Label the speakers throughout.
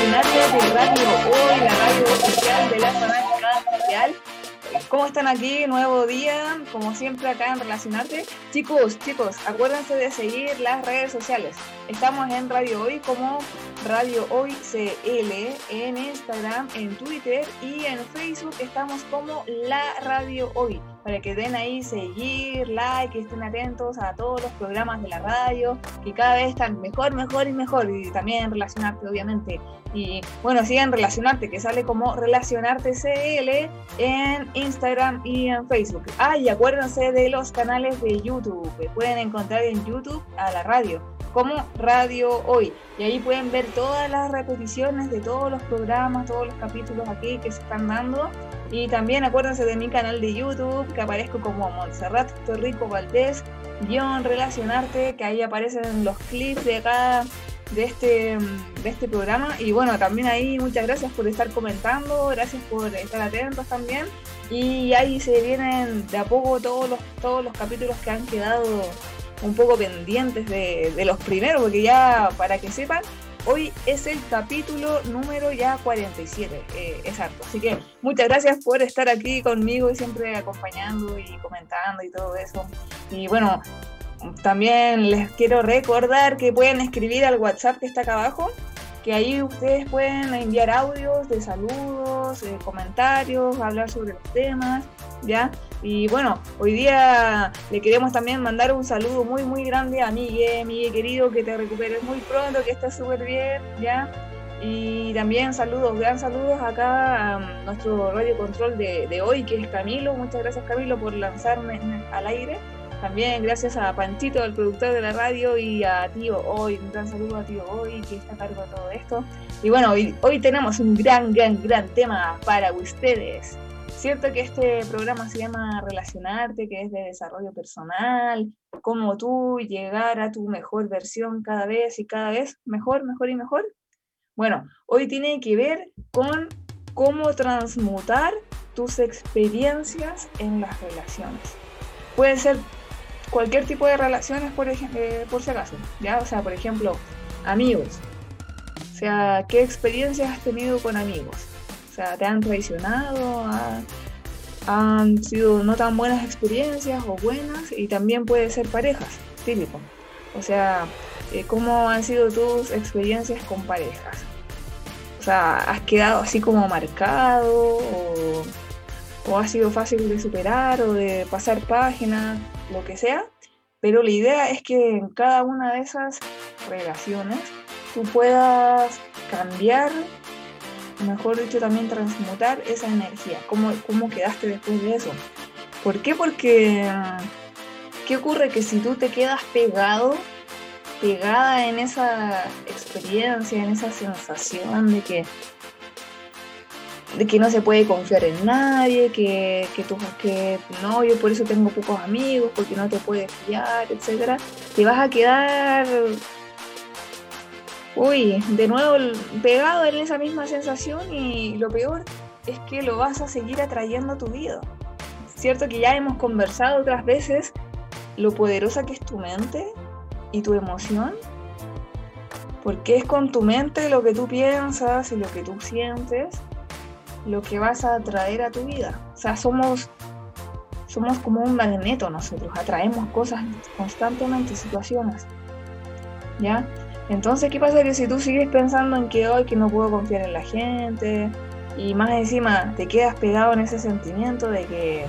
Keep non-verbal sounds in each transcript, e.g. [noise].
Speaker 1: Relacionarte de Radio Hoy, la radio oficial de la fanática mundial. ¿Cómo están aquí? Nuevo día, como siempre acá en Relacionarte. Chicos, chicos, acuérdense de seguir las redes sociales. Estamos en Radio Hoy como Radio Hoy CL, en Instagram, en Twitter y en Facebook estamos como La Radio Hoy para que den ahí seguir, like, que estén atentos a todos los programas de la radio, que cada vez están mejor, mejor y mejor, y también relacionarte, obviamente. Y bueno, sigan relacionarte, que sale como relacionarte CL en Instagram y en Facebook. Ah, y acuérdense de los canales de YouTube, que pueden encontrar en YouTube a la radio como Radio Hoy. Y ahí pueden ver todas las repeticiones de todos los programas, todos los capítulos aquí que se están dando. Y también acuérdense de mi canal de YouTube, que aparezco como Montserrat Torrico Valdés, guion Relacionarte, que ahí aparecen los clips de cada de este, de este programa. Y bueno, también ahí muchas gracias por estar comentando, gracias por estar atentos también. Y ahí se vienen de a poco todos los, todos los capítulos que han quedado un poco pendientes de, los primeros, porque ya para que sepan, hoy es el capítulo número ya 47, eh, exacto. Así que muchas gracias por estar aquí conmigo y siempre acompañando y comentando y todo eso. Y bueno, también les quiero recordar que pueden escribir al WhatsApp que está acá abajo, que ahí ustedes pueden enviar audios de saludos, comentarios, hablar sobre los temas, ¿ya? Y bueno, hoy día le queremos también mandar un saludo muy, muy grande a Miguel, Miguel querido, que te recuperes muy pronto, que estés súper bien, ¿ya? Y también saludos, gran saludos acá a nuestro radio control de, de, hoy, que es Camilo. Muchas gracias Camilo por lanzarme al aire. También gracias a Panchito, el productor de la radio, y a Tío Hoy. Un gran saludo a Tío Hoy, que está a cargo de todo esto. Y bueno, hoy, hoy tenemos un gran, gran, gran tema para ustedes. Cierto que este programa se llama Relacionarte, que es de desarrollo personal, cómo tú llegar a tu mejor versión cada vez y cada vez mejor, mejor y mejor. Bueno, hoy tiene que ver con cómo transmutar tus experiencias en las relaciones. Puede ser cualquier tipo de relaciones, por, eh, por si acaso, ¿ya? O sea, por ejemplo, amigos. O sea, ¿qué experiencias has tenido con amigos? O sea, te han traicionado, han sido no tan buenas experiencias o buenas, y también puede ser parejas, típico. O sea, eh, ¿cómo han sido tus experiencias con parejas? O sea, ¿has quedado así como marcado o, o ha sido fácil de superar o de pasar páginas, lo que sea? Pero la idea es que en cada una de esas relaciones tú puedas cambiar mejor dicho, también transmutar esa energía. ¿Cómo, cómo quedaste después de eso? ¿Por qué? Porque, ¿qué ocurre? Que si tú te quedas pegado, pegada en esa experiencia, en esa sensación de que de que no se puede confiar en nadie, que, que, tú, que no, yo por eso tengo pocos amigos, porque no te puedes fiar, etcétera, te vas a quedar uy, de nuevo pegado en esa misma sensación y lo peor es que lo vas a seguir atrayendo a tu vida. Cierto que ya hemos conversado otras veces lo poderosa que es tu mente y tu emoción, porque es con tu mente lo que tú piensas y lo que tú sientes lo que vas a atraer a tu vida. O sea, somos somos como un magneto nosotros, atraemos cosas constantemente, situaciones. ¿Ya? Entonces, ¿qué pasa? Que si tú sigues pensando en que hoy que no puedo confiar en la gente y más encima te quedas pegado en ese sentimiento de que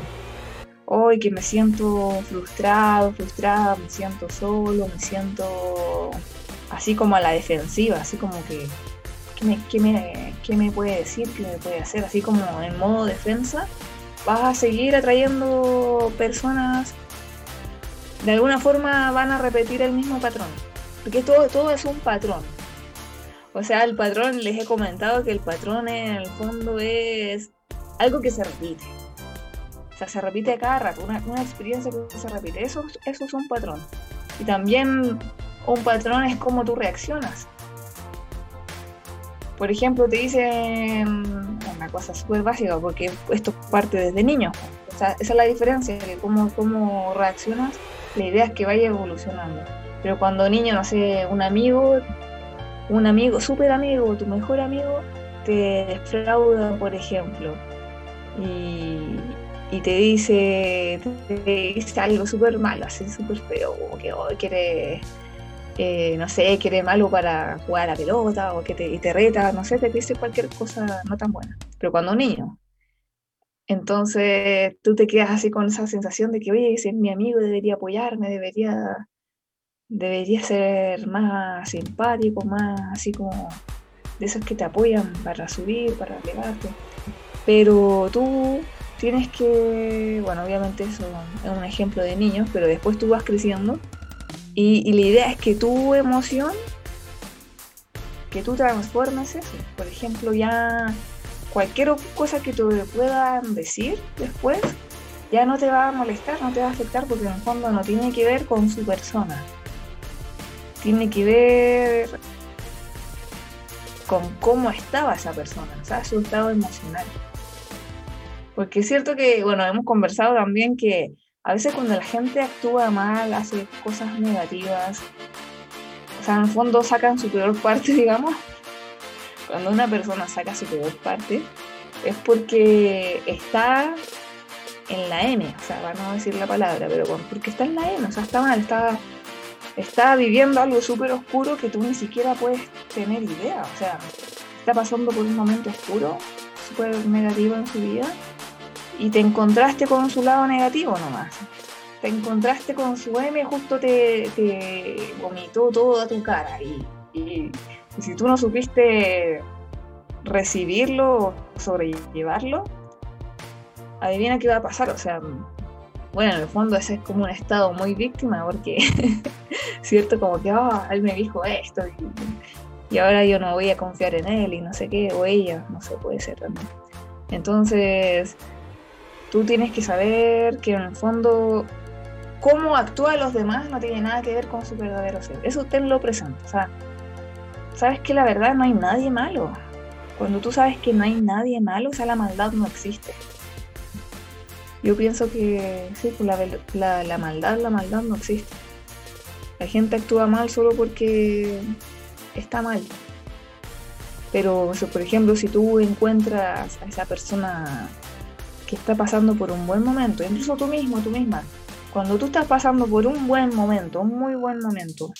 Speaker 1: hoy que me siento frustrado, frustrada, me siento solo, me siento así como a la defensiva, así como que ¿qué me, qué me, puede decir? ¿Qué me puede hacer? Así como en modo defensa, vas a seguir atrayendo personas, de alguna forma van a repetir el mismo patrón porque todo, todo es un patrón. O sea, el patrón, les he comentado que el patrón en el fondo es algo que se repite. O sea, se repite cada rato, una, una experiencia que se repite. Eso, eso es un patrón. Y también un patrón es cómo tú reaccionas. Por ejemplo, te dicen una cosa súper básica, porque esto parte desde niño. Esa es la diferencia, que cómo, cómo reaccionas, la idea es que vaya evolucionando. Pero cuando niño, no sé, un amigo un amigo, súper amigo, tu mejor amigo, te defrauda, por ejemplo, y, te dice, te algo súper malo, así súper feo, como que hoy quiere, no sé, quiere malo para jugar a la pelota, o que te, y te reta, no sé, te dice cualquier cosa no tan buena. Pero cuando un niño, entonces tú te quedas así con esa sensación de que, oye, si es mi amigo, debería apoyarme, debería, debería ser más simpático, más así como de esos que te apoyan para subir, para elevarte. Pero tú tienes que, bueno, obviamente eso es un ejemplo de niños, pero después tú vas creciendo y, la idea es que tu emoción, que tú transformes eso. Por ejemplo, ya cualquier cosa que te puedan decir después, ya no te va a molestar, no te va a afectar porque en el fondo no tiene que ver con su persona. Tiene que ver con cómo estaba esa persona, o sea, su estado emocional. Porque es cierto que, bueno, hemos conversado también que a veces cuando la gente actúa mal, hace cosas negativas, o sea, en el fondo sacan su peor parte, [laughs] digamos. Cuando una persona saca su peor parte, es porque está en la N, o sea, para no decir la palabra, pero porque está en la N, o sea, está mal, está está viviendo algo súper oscuro que tú ni siquiera puedes tener idea. O sea, está pasando por un momento oscuro, súper negativo en su vida, y te encontraste con su lado negativo nomás. Te encontraste con su M, justo te, te vomitó todo a tu cara. Y, y, si tú no supiste recibirlo o sobrellevarlo, adivina qué va a pasar. O sea, bueno, en el fondo ese es como un estado muy víctima porque, [laughs] ¿cierto? Como que, ah, él me dijo esto y, ahora yo no voy a confiar en él y no sé qué, o ella, no sé, puede ser también. Entonces, tú tienes que saber que en el fondo cómo actúan los demás no tiene nada que ver con su verdadero ser. Eso tenlo presente. O sea, sabes que la verdad no hay nadie malo. Cuando tú sabes que no hay nadie malo, o sea, la maldad no existe. Yo pienso que sí, pues la, maldad, la maldad no existe. La gente actúa mal solo porque está mal. Pero, por ejemplo, si tú encuentras a esa persona que está pasando por un buen momento, incluso tú mismo, tú misma, cuando tú estás pasando por un buen momento, un muy buen momento,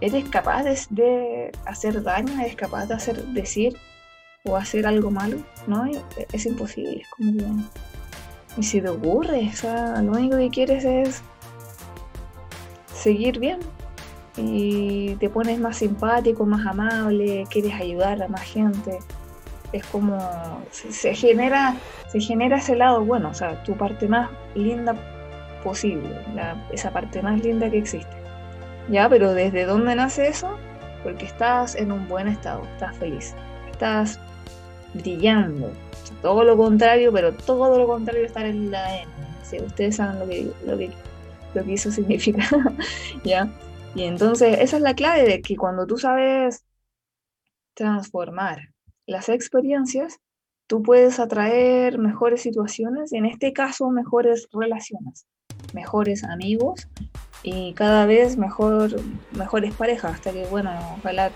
Speaker 1: ¿eres capaz de, hacer daño? ¿Eres capaz de hacer, decir o hacer algo malo? No, es, imposible, es como bien. Y si te ocurre, o lo único que quieres es seguir bien. Y te pones más simpático, más amable, quieres ayudar a más gente. Es como se, genera, se genera ese lado bueno, o sea, tu parte más linda posible, esa parte más linda que existe. Ya, pero ¿desde dónde nace eso? Porque estás en un buen estado, estás feliz, estás brillando, todo lo contrario, pero todo lo contrario estar en la N. Si ustedes saben lo que, lo que, lo que eso significa, [laughs] ¿ya? Y entonces esa es la clave de que cuando tú sabes transformar las experiencias, tú puedes atraer mejores situaciones, en este caso mejores relaciones, mejores amigos y cada vez mejor, mejores parejas, hasta que, bueno, ojalá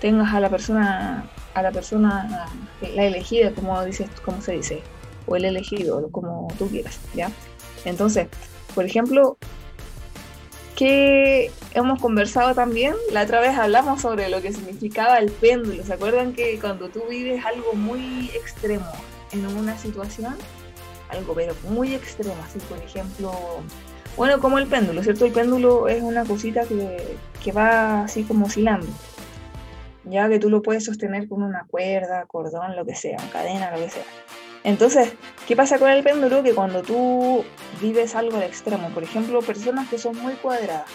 Speaker 1: tengas a la persona a la persona, la elegida, como, dices, como se dice, o el elegido, como tú quieras, ¿ya? Entonces, por ejemplo, que hemos conversado también, la otra vez hablamos sobre lo que significaba el péndulo, ¿se acuerdan que cuando tú vives algo muy extremo en una situación, algo pero muy extremo, así por ejemplo, bueno, como el péndulo, ¿cierto? El péndulo es una cosita que, que va así como oscilando ya que tú lo puedes sostener con una cuerda, cordón, lo que sea, cadena, lo que sea. Entonces, ¿qué pasa con el péndulo? Que cuando tú vives algo al extremo, por ejemplo, personas que son muy cuadradas,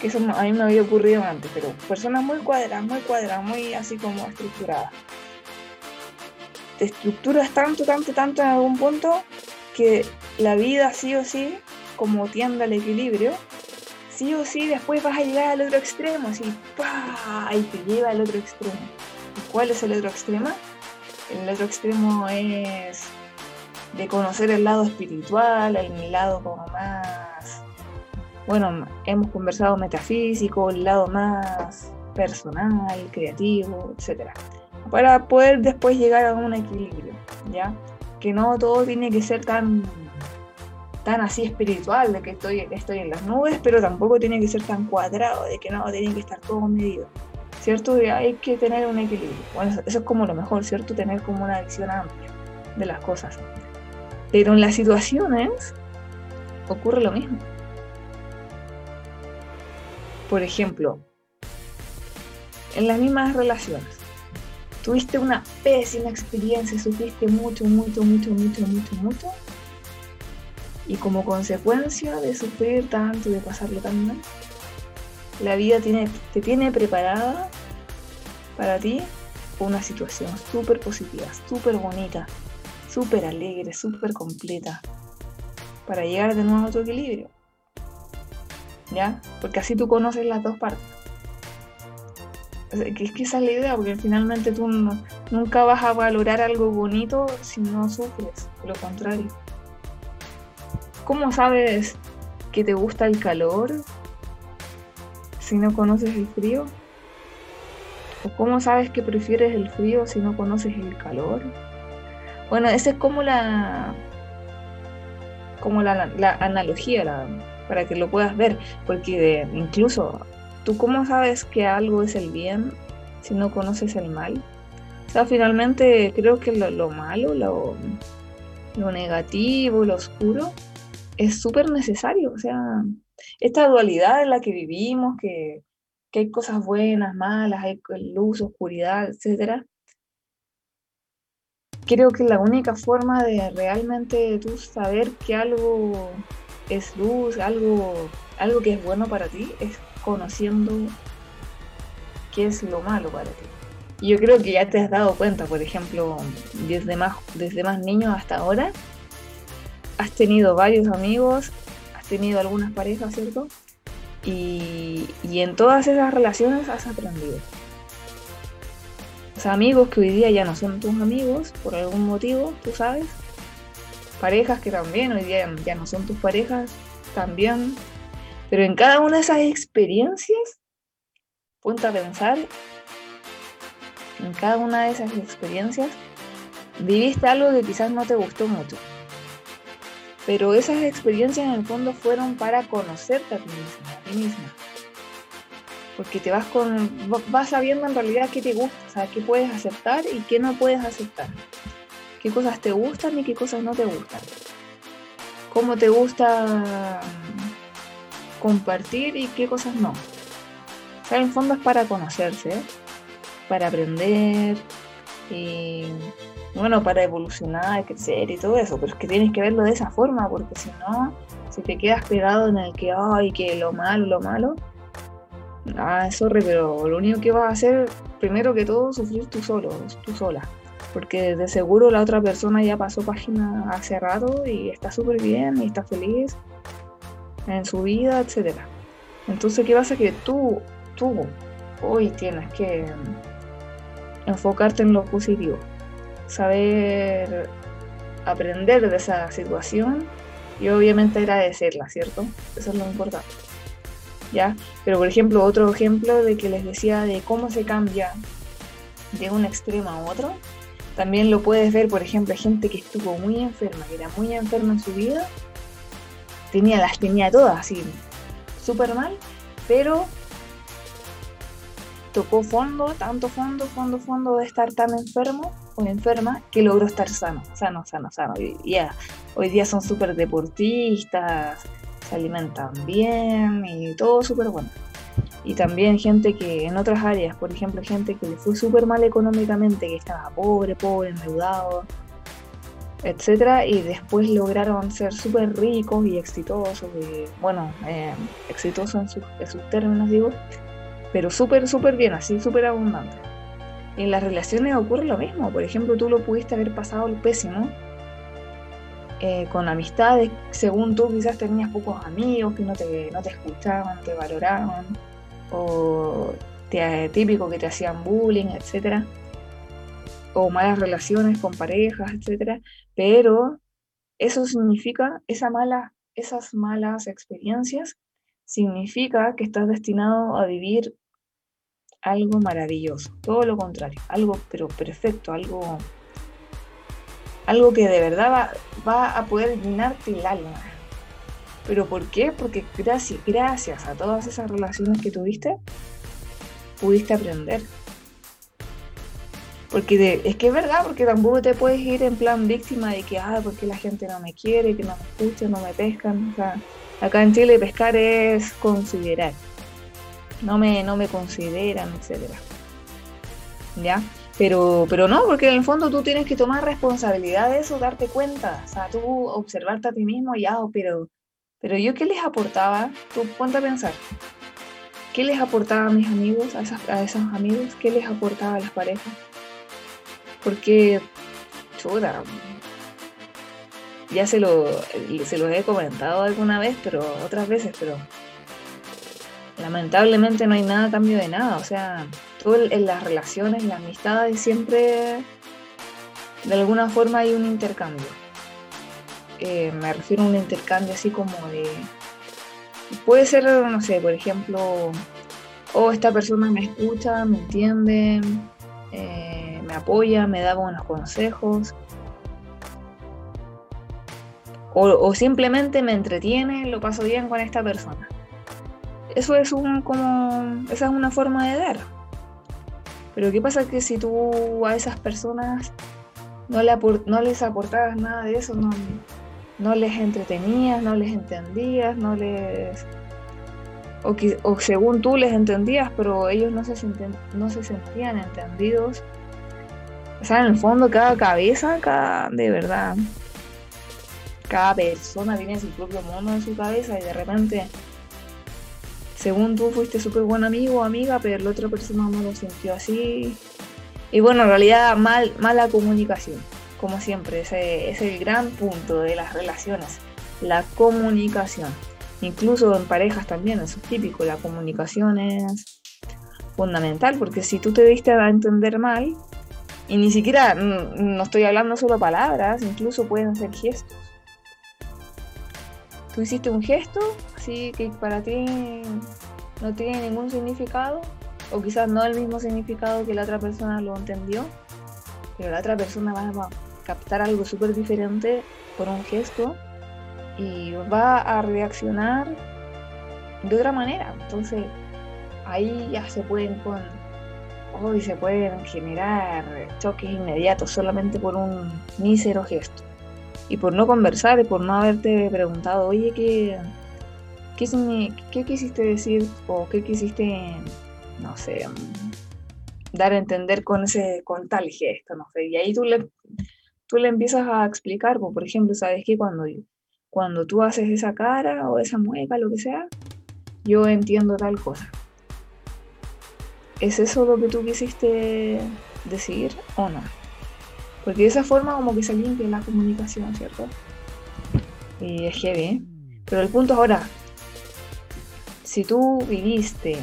Speaker 1: que eso a mí me había ocurrido antes, pero personas muy cuadradas, muy cuadradas, muy así como estructuradas. Te estructuras tanto, tanto, tanto en algún punto que la vida sí o sí, como tiende al equilibrio, sí o sí después vas a llegar al otro extremo, así, ¡pah! y te lleva al otro extremo. cuál es el otro extremo? El otro extremo es de conocer el lado espiritual, el lado como más, bueno, hemos conversado metafísico, el lado más personal, creativo, etcétera, para poder después llegar a un equilibrio, ¿ya? Que no todo tiene que ser tan tan así espiritual, de que estoy, estoy en las nubes, pero tampoco tiene que ser tan cuadrado, de que no, tiene que estar todo medido, ¿cierto? hay que tener un equilibrio. Bueno, eso, es como lo mejor, ¿cierto? Tener como una visión amplia de las cosas. Pero en las situaciones ocurre lo mismo. Por ejemplo, en las mismas relaciones, tuviste una pésima experiencia, sufriste mucho, mucho, mucho, mucho, mucho, mucho, y como consecuencia de sufrir tanto, de pasarlo tan mal, la vida tiene, te tiene preparada para ti una situación súper positiva, súper bonita, súper alegre, súper completa, para llegar de nuevo a tu equilibrio. ¿Ya? Porque así tú conoces las dos partes. Es que esa es la idea, porque finalmente tú nunca vas a valorar algo bonito si no sufres, lo contrario. ¿Cómo sabes que te gusta el calor si no conoces el frío? ¿O cómo sabes que prefieres el frío si no conoces el calor? Bueno, esa es como la como la, analogía para que lo puedas ver, porque incluso tú cómo sabes que algo es el bien si no conoces el mal. O sea, finalmente creo que lo, malo, lo, lo negativo, lo oscuro, es súper necesario. O sea, esta dualidad en la que vivimos, que, hay cosas buenas, malas, hay luz, oscuridad, etc. Creo que la única forma de realmente tú saber que algo es luz, algo, algo que es bueno para ti, es conociendo qué es lo malo para ti. Y yo creo que ya te has dado cuenta, por ejemplo, desde más, desde más niño hasta ahora, has tenido varios amigos, tenido algunas parejas, ¿cierto? Y, en todas esas relaciones has aprendido. Amigos que hoy día ya no son tus amigos por algún motivo, tú sabes. Parejas que también hoy día ya no son tus parejas, también. Pero en cada una de esas experiencias, ponte a pensar, en cada una de esas experiencias, viviste algo que quizás no te gustó mucho. Pero esas experiencias en el fondo fueron para conocerte a ti misma, a ti misma. Porque te vas con vas sabiendo en realidad qué te gusta, qué puedes aceptar y qué no puedes aceptar. Qué cosas te gustan y qué cosas no te gustan. Cómo te gusta compartir y qué cosas no. O sea, en el fondo es para conocerse, para aprender y bueno, para evolucionar, crecer y todo eso, pero es que tienes que verlo de esa forma, porque si no, si te quedas pegado en el que, ay, que lo malo, lo malo, ah, sorry, pero lo único que vas a hacer, primero que todo, sufrir tú solo, tú sola, porque de seguro la otra persona ya pasó página hace rato y está súper bien y está feliz en su vida, etc. Entonces, ¿qué pasa? Que tú, tú, hoy tienes que enfocarte en lo positivo saber aprender de esa situación y obviamente agradecerla, ¿cierto? Eso es lo importante. ¿Ya? Pero por ejemplo, otro ejemplo de que les decía de cómo se cambia de un extremo a otro, también lo puedes ver, por ejemplo, gente que estuvo muy enferma, que era muy enferma en su vida, tenía, las tenía todas así, súper mal, pero tocó fondo, tanto fondo, fondo, fondo de estar tan enfermo o enferma que logró estar sano, sano, sano, sano. Día, hoy día son súper deportistas, se alimentan bien y todo súper bueno. Y también gente que en otras áreas, por ejemplo, gente que le fue súper mal económicamente, que estaba pobre, pobre, endeudado, etcétera, y después lograron ser súper ricos y exitosos, y, bueno, eh, exitosos en, en sus términos, digo, pero súper, súper bien, así súper abundante. En las relaciones ocurre lo mismo, por ejemplo, tú lo pudiste haber pasado el pésimo eh, con amistades, según tú quizás tenías pocos amigos que no te, no te escuchaban, te valoraban, o te, típico que te hacían bullying, etcétera, o malas relaciones con parejas, etcétera, pero eso significa, esa mala, esas malas experiencias significa que estás destinado a vivir algo maravilloso, todo lo contrario, algo pero perfecto, algo, algo que de verdad va, a poder llenarte el alma. ¿Pero por qué? Porque gracias, gracias a todas esas relaciones que tuviste, pudiste aprender. Porque es que es verdad, porque tampoco te puedes ir en plan víctima de que, ah, porque la gente no me quiere, que no me escucha, no me pescan. O sea, acá en Chile pescar es considerar no me, no me consideran, etcétera. ¿Ya? Pero, pero no, porque en el fondo tú tienes que tomar responsabilidad de eso, darte cuenta, o sea, tú observarte a ti mismo y, ah, pero, pero yo qué les aportaba, tú ponte a pensar, ¿qué les aportaba a mis amigos, a, esas, a esos amigos? ¿Qué les aportaba a las parejas? Porque, chuta, ya se lo, se lo he comentado alguna vez, pero otras veces, pero lamentablemente no hay nada a cambio de nada. O sea, todo en las relaciones, en las amistades, siempre de alguna forma hay un intercambio. Eh, me refiero a un intercambio así como de. Puede ser, no sé, por ejemplo, o oh, esta persona me escucha, me entiende, eh, me apoya, me da buenos consejos. o simplemente me entretiene, lo paso bien con esta persona. Eso es un como. Esa es una forma de dar. Pero ¿qué pasa que si tú a esas personas no, no les aportabas nada de eso, no, no les entretenías, no les entendías, no les. O, o según tú les entendías, pero ellos no se, no se sentían entendidos. O sea, en el fondo, cada cabeza, cada. de verdad. Cada persona tiene su propio mundo en su cabeza y de repente según tú fuiste súper buen amigo o amiga, pero la otra persona no lo sintió así. Y bueno, en realidad mal, mala comunicación, como siempre, ese es el gran punto de las relaciones, la comunicación. Incluso en parejas también, es típico, la comunicación es fundamental, porque si tú te diste a entender mal, y ni siquiera, mm, no estoy hablando solo palabras, incluso pueden ser gestos tú hiciste un gesto, que para ti no tiene ningún significado, o quizás no el mismo significado que la otra persona lo entendió, pero la otra persona va a captar algo súper diferente por un gesto y va a reaccionar de otra manera. Entonces ahí ya se pueden con hoy se pueden generar choques inmediatos solamente por un mísero gesto y por no conversar y por no haberte preguntado, oye, ¿qué, qué, quisiste decir o qué quisiste, no sé, mm, dar a entender con, ese, con tal gesto, no sé? Y ahí tú le, tú le empiezas a explicar, por ejemplo, ¿sabes qué? Cuando, cuando tú haces esa cara o esa mueca, lo que sea, yo entiendo tal cosa. ¿Es eso lo que tú quisiste decir o no? Porque de esa forma como que se limpia la comunicación, ¿cierto? Y es heavy. Pero el punto ahora, si tú viviste,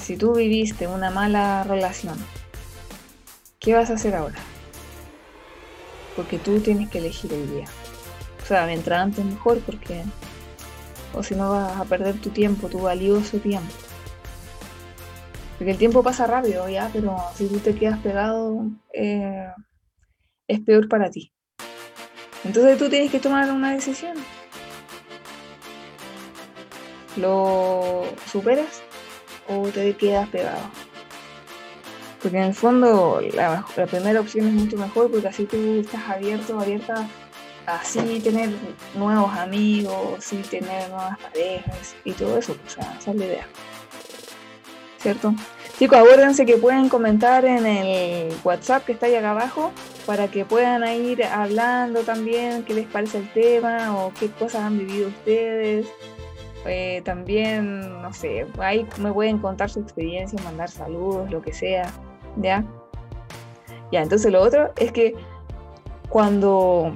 Speaker 1: si tú viviste una mala relación, ¿qué vas a hacer ahora? Porque tú tienes que elegir el día. O sea, mientras antes mejor porque... O si no vas a perder tu tiempo, tu valioso tiempo. Porque el tiempo pasa rápido ya, pero si tú te quedas pegado, eh, es peor para ti. Entonces tú tienes que tomar una decisión. ¿Lo superas o te quedas pegado? Porque en el fondo la, primera opción es mucho mejor porque así tú estás abierto, abierta a así tener nuevos amigos, así tener nuevas parejas y todo eso. O sea, esa es la idea. ¿Cierto? Chicos, acuérdense que pueden comentar en el WhatsApp que está ahí acá abajo para que puedan ir hablando también qué les parece el tema o qué cosas han vivido ustedes. Eh, también, no sé, ahí me pueden contar su experiencia, mandar saludos, lo que sea, ¿ya? Ya, entonces lo otro es que cuando,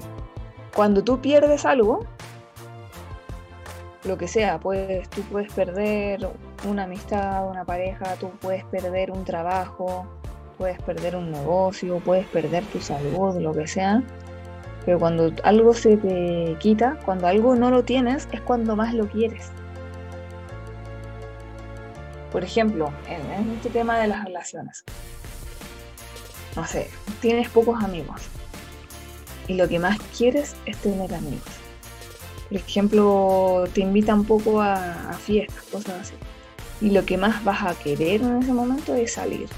Speaker 1: cuando tú pierdes algo, lo que sea, puedes, tú puedes perder una amistad, una pareja, tú puedes perder un trabajo, puedes perder un negocio, puedes perder tu salud, lo que sea. Pero cuando algo se te quita, cuando algo no lo tienes, es cuando más lo quieres. Por ejemplo, en, este tema de las relaciones. No sé, tienes pocos amigos. Y lo que más quieres es tener amigos. Por ejemplo, te invitan poco a, a fiestas, cosas así. Y lo que más vas a querer en ese momento es salir.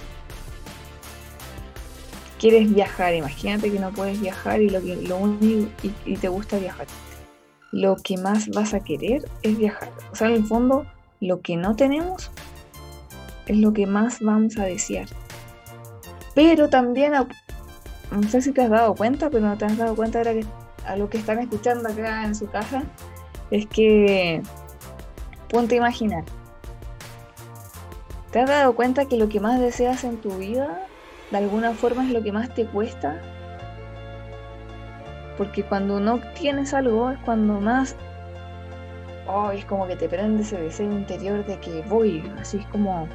Speaker 1: Quieres viajar, imagínate que no puedes viajar y lo, que, lo único y te gusta viajar. Lo que más vas a querer es viajar. O sea, en el fondo, lo que no tenemos es lo que más vamos a desear. Pero también, no sé si te has dado cuenta, pero no te has dado cuenta ahora que a lo que están escuchando acá en su casa, es que ponte a imaginar. ¿Te has dado cuenta que lo que más deseas en tu vida, de alguna forma, es lo que más te cuesta? Porque cuando no tienes algo es cuando más oh, es como que te prende ese deseo interior de que voy, así es como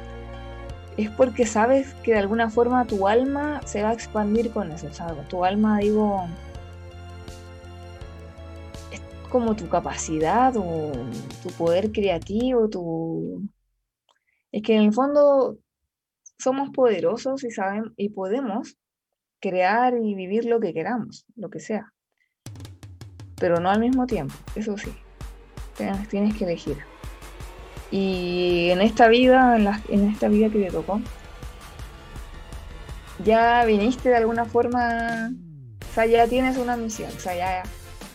Speaker 1: es porque sabes que de alguna forma tu alma se va a expandir con eso, ¿sabes? Tu alma, digo, es como tu capacidad o tu poder creativo, tu... Es que en el fondo somos poderosos y saben y podemos crear y vivir lo que queramos, lo que sea. Pero no al mismo tiempo, eso sí. Tienes que elegir. Y en esta vida, en, esta vida que te tocó, ya viniste de alguna forma, o sea, ya tienes una misión, o sea, ya,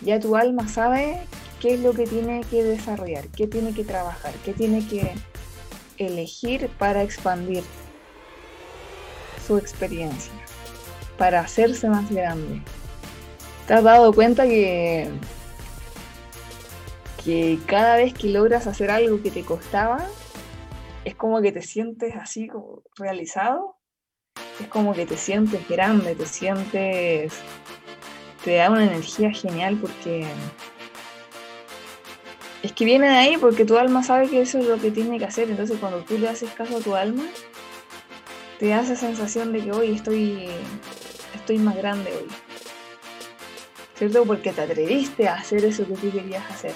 Speaker 1: ya tu alma sabe qué es lo que tiene que desarrollar, qué tiene que trabajar, qué tiene que elegir para expandir su experiencia, para hacerse más grande. ¿Te has dado cuenta que que cada vez que logras hacer algo que te costaba, es como que te sientes así como realizado, es como que te sientes grande, te sientes, te da una energía genial porque es que viene de ahí porque tu alma sabe que eso es lo que tiene que hacer, entonces cuando tú le haces caso a tu alma, te da esa sensación de que hoy estoy, estoy más grande hoy. ¿Cierto? Porque te atreviste a hacer eso que tú querías hacer.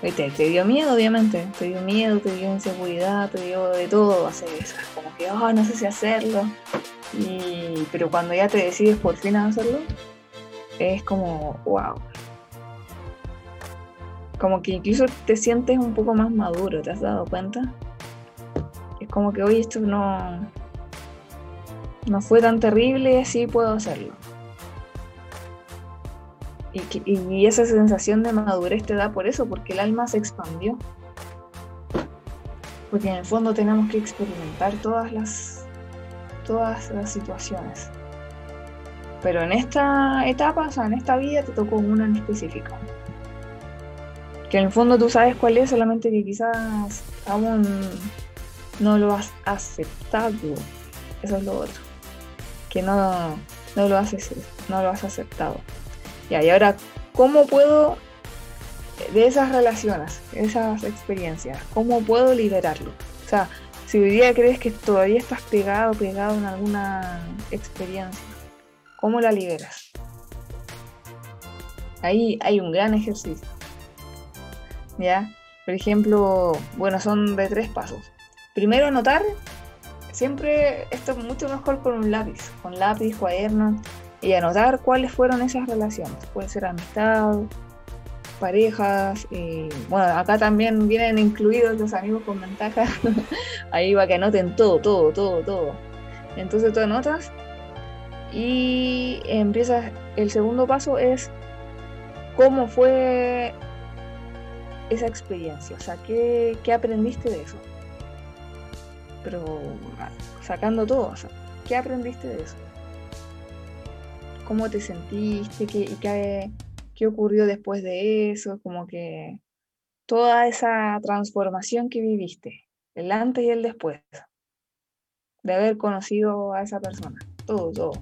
Speaker 1: Te, dio miedo, obviamente, te dio miedo, te dio inseguridad, te dio de todo hacer eso. Como que, oh, no sé si hacerlo. Y, pero cuando ya te decides por fin a hacerlo, es como, wow. Como que incluso te sientes un poco más maduro, ¿te has dado cuenta? Es como que hoy esto no, no fue tan terrible, así puedo hacerlo. Y, esa sensación de madurez te da por eso, porque el alma se expandió. Porque en el fondo tenemos que experimentar todas las, todas las situaciones. Pero en esta etapa, o sea, en esta vida te tocó una en específico. Que en el fondo tú sabes cuál es, solamente que quizás aún no lo has aceptado. Eso es lo otro. Que no, no, lo, has, no lo has aceptado y ahora, ¿cómo puedo, de esas relaciones, esas experiencias, cómo puedo liberarlo? O sea, si hoy día crees que todavía estás pegado, pegado en alguna experiencia, ¿cómo la liberas? Ahí hay un gran ejercicio. ¿Ya? Por ejemplo, bueno, son de tres pasos. Primero, anotar. Siempre esto es mucho mejor con un lápiz, con lápiz, cuaderno y anotar cuáles fueron esas relaciones. Puede ser amistad, parejas, bueno, acá también vienen incluidos los amigos con ventaja. [laughs] Ahí va que anoten todo, todo, todo, todo. Entonces tú anotas y empiezas, el segundo paso es cómo fue esa experiencia, o sea, ¿qué, qué aprendiste de eso? Pero sacando todo, o sea, ¿qué aprendiste de eso? cómo te sentiste, qué, qué, qué ocurrió después de eso, como que toda esa transformación que viviste, el antes y el después, de haber conocido a esa persona, todo, todo.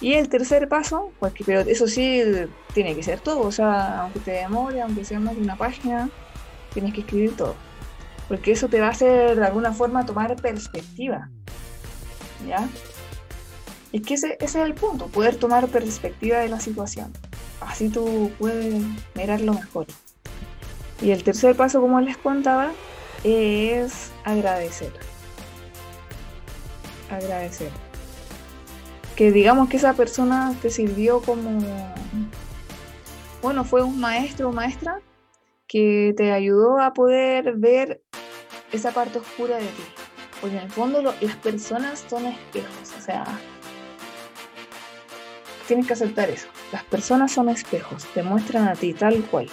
Speaker 1: Y el tercer paso, pues que, pero eso sí tiene que ser todo, o sea, aunque te demore, aunque sea más de una página, tienes que escribir todo. Porque eso te va a hacer de alguna forma tomar perspectiva. ¿Ya? Es que ese, es el punto, poder tomar perspectiva de la situación. Así tú puedes mirarlo mejor. Y el tercer paso, como les contaba, es agradecer. Agradecer. Que digamos que esa persona te sirvió como, bueno, fue un maestro o maestra que te ayudó a poder ver esa parte oscura de ti. Porque en el fondo las personas son espejos, o sea, tienes que aceptar eso. Las personas son espejos, te muestran a ti tal cual.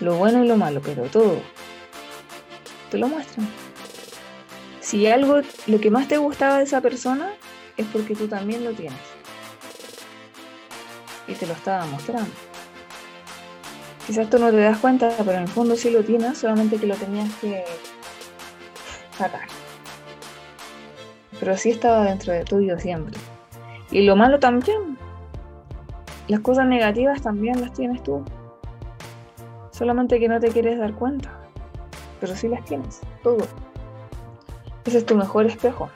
Speaker 1: Lo bueno y lo malo, pero todo. Te lo muestran. Si algo, lo que más te gustaba de esa persona, es porque tú también lo tienes. Y te lo estaba mostrando. Quizás tú no te das cuenta, pero en el fondo sí lo tienes, solamente que lo tenías que sacar. Pero sí estaba dentro de tuyo siempre. Y lo malo también. Las cosas negativas también las tienes tú. Solamente que no te quieres dar cuenta. Pero sí las tienes, todo. Ese es tu mejor espejo.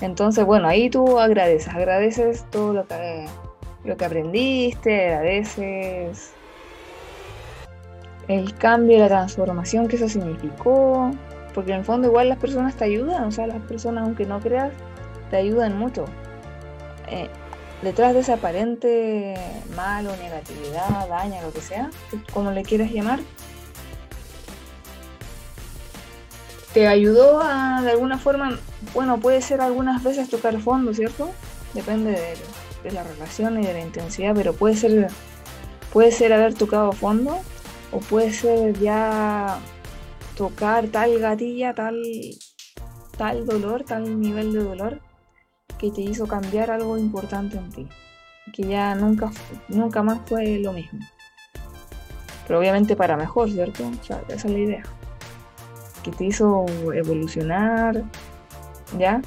Speaker 1: Entonces, bueno, ahí tú agradeces, agradeces todo lo que, lo que aprendiste, agradeces el cambio, la transformación que eso significó, porque en el fondo igual las personas te ayudan, o sea, las personas aunque no creas, te ayudan mucho. Eh, detrás de ese aparente mal o negatividad, daña, lo que sea, como le quieras llamar, te ayudó a, de alguna forma, bueno, puede ser algunas veces tocar fondo, ¿cierto? Depende de, la relación y de la intensidad, pero puede ser, puede ser haber tocado fondo o puede ser ya tocar tal gatilla, tal, tal dolor, tal nivel de dolor que te hizo cambiar algo importante en ti, que ya nunca, nunca más fue lo mismo. Pero obviamente para mejor, ¿cierto? esa es la idea. Que te hizo evolucionar, ¿ya?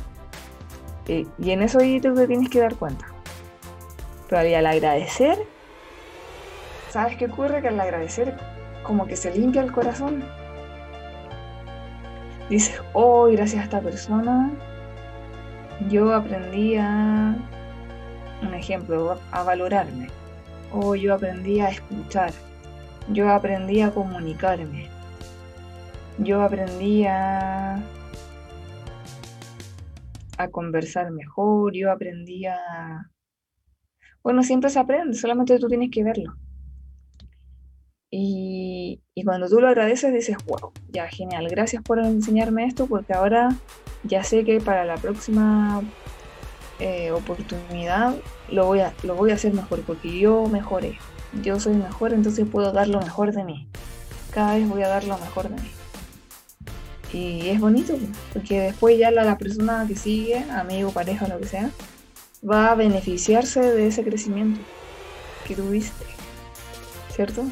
Speaker 1: Eh, y en eso ahí te tienes que dar cuenta. Pero al agradecer, ¿sabes qué ocurre? Que al agradecer como que se limpia el corazón. Dices, oh, gracias a esta persona yo aprendí a, un ejemplo, a valorarme, o yo aprendí a escuchar, yo aprendí a comunicarme, yo aprendí a, conversar mejor, yo aprendí a... Bueno, siempre se aprende, solamente tú tienes que verlo. Y, y, cuando tú lo agradeces dices, wow, ya genial, gracias por enseñarme esto porque ahora ya sé que para la próxima eh, oportunidad lo voy, a, lo voy a hacer mejor porque yo mejoré. Yo soy mejor, entonces puedo dar lo mejor de mí. Cada vez voy a dar lo mejor de mí. Y es bonito, porque después ya la, persona que sigue, amigo, pareja, lo que sea, va a beneficiarse de ese crecimiento que tuviste. ¿Cierto?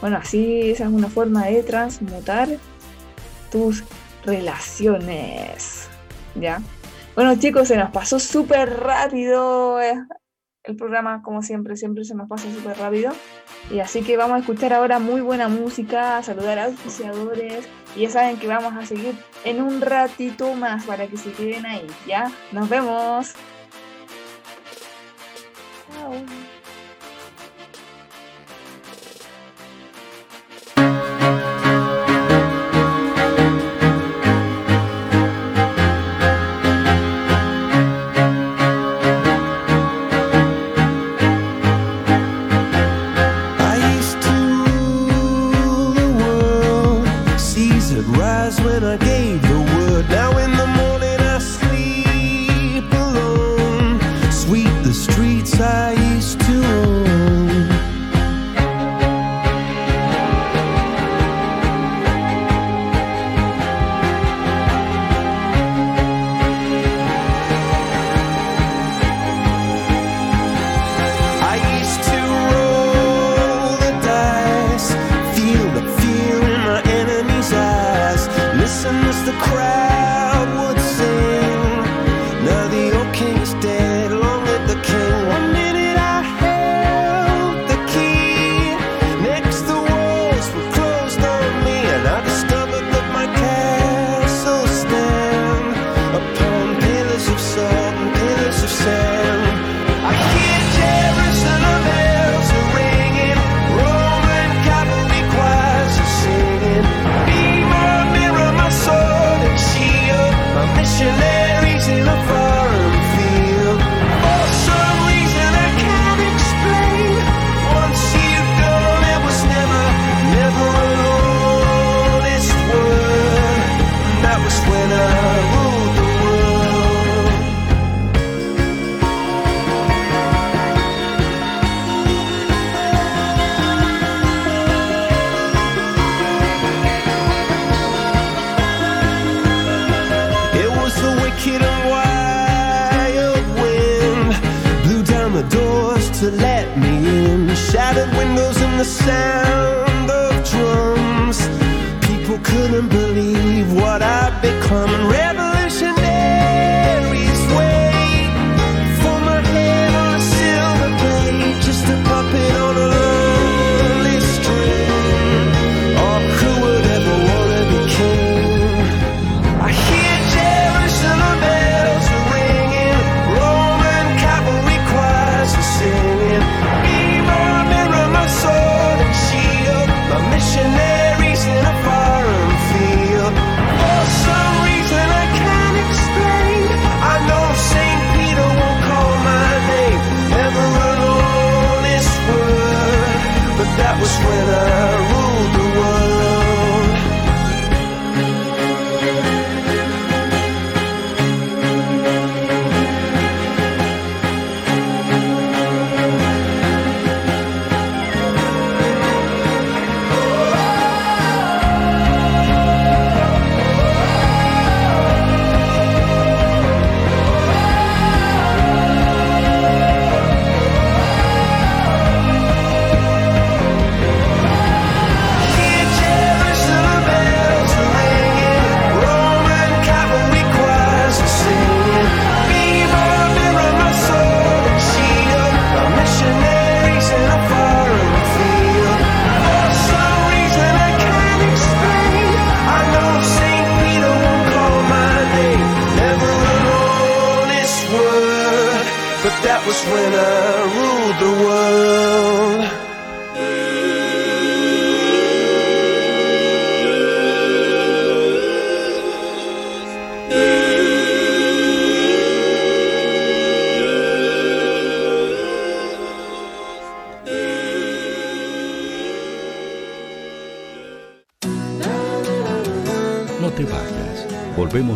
Speaker 1: Bueno, así esa es una forma de transmutar tus relaciones. ¿Ya? Bueno chicos, se nos pasó súper rápido eh, el programa, como siempre, siempre se nos pasa súper rápido. Y así que vamos a escuchar ahora muy buena música, saludar a auspiciadores. Y ya saben que vamos a seguir en un ratito más para que se queden ahí, ¿ya? Nos vemos.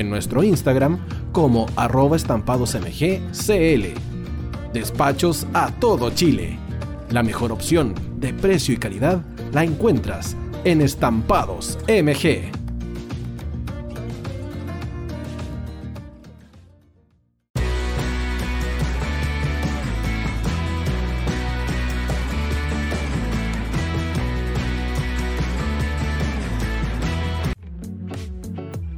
Speaker 2: en nuestro Instagram como arroba estampadosmgcl. Despachos a todo Chile. La mejor opción de precio y calidad la encuentras en Estampados MG.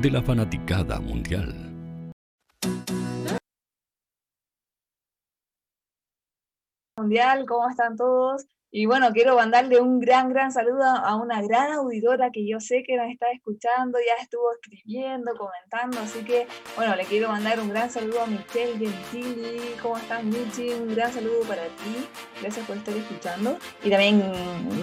Speaker 3: de la fanaticada mundial.
Speaker 1: Mundial, ¿cómo están todos? Y bueno, quiero mandarle un gran, gran saludo a una gran auditora que yo sé que nos está escuchando, ya estuvo escribiendo, comentando, así que bueno, le quiero mandar un gran saludo a Michelle Gentili. ¿Cómo estás, Michi? Un gran saludo para ti. Gracias por estar escuchando. Y también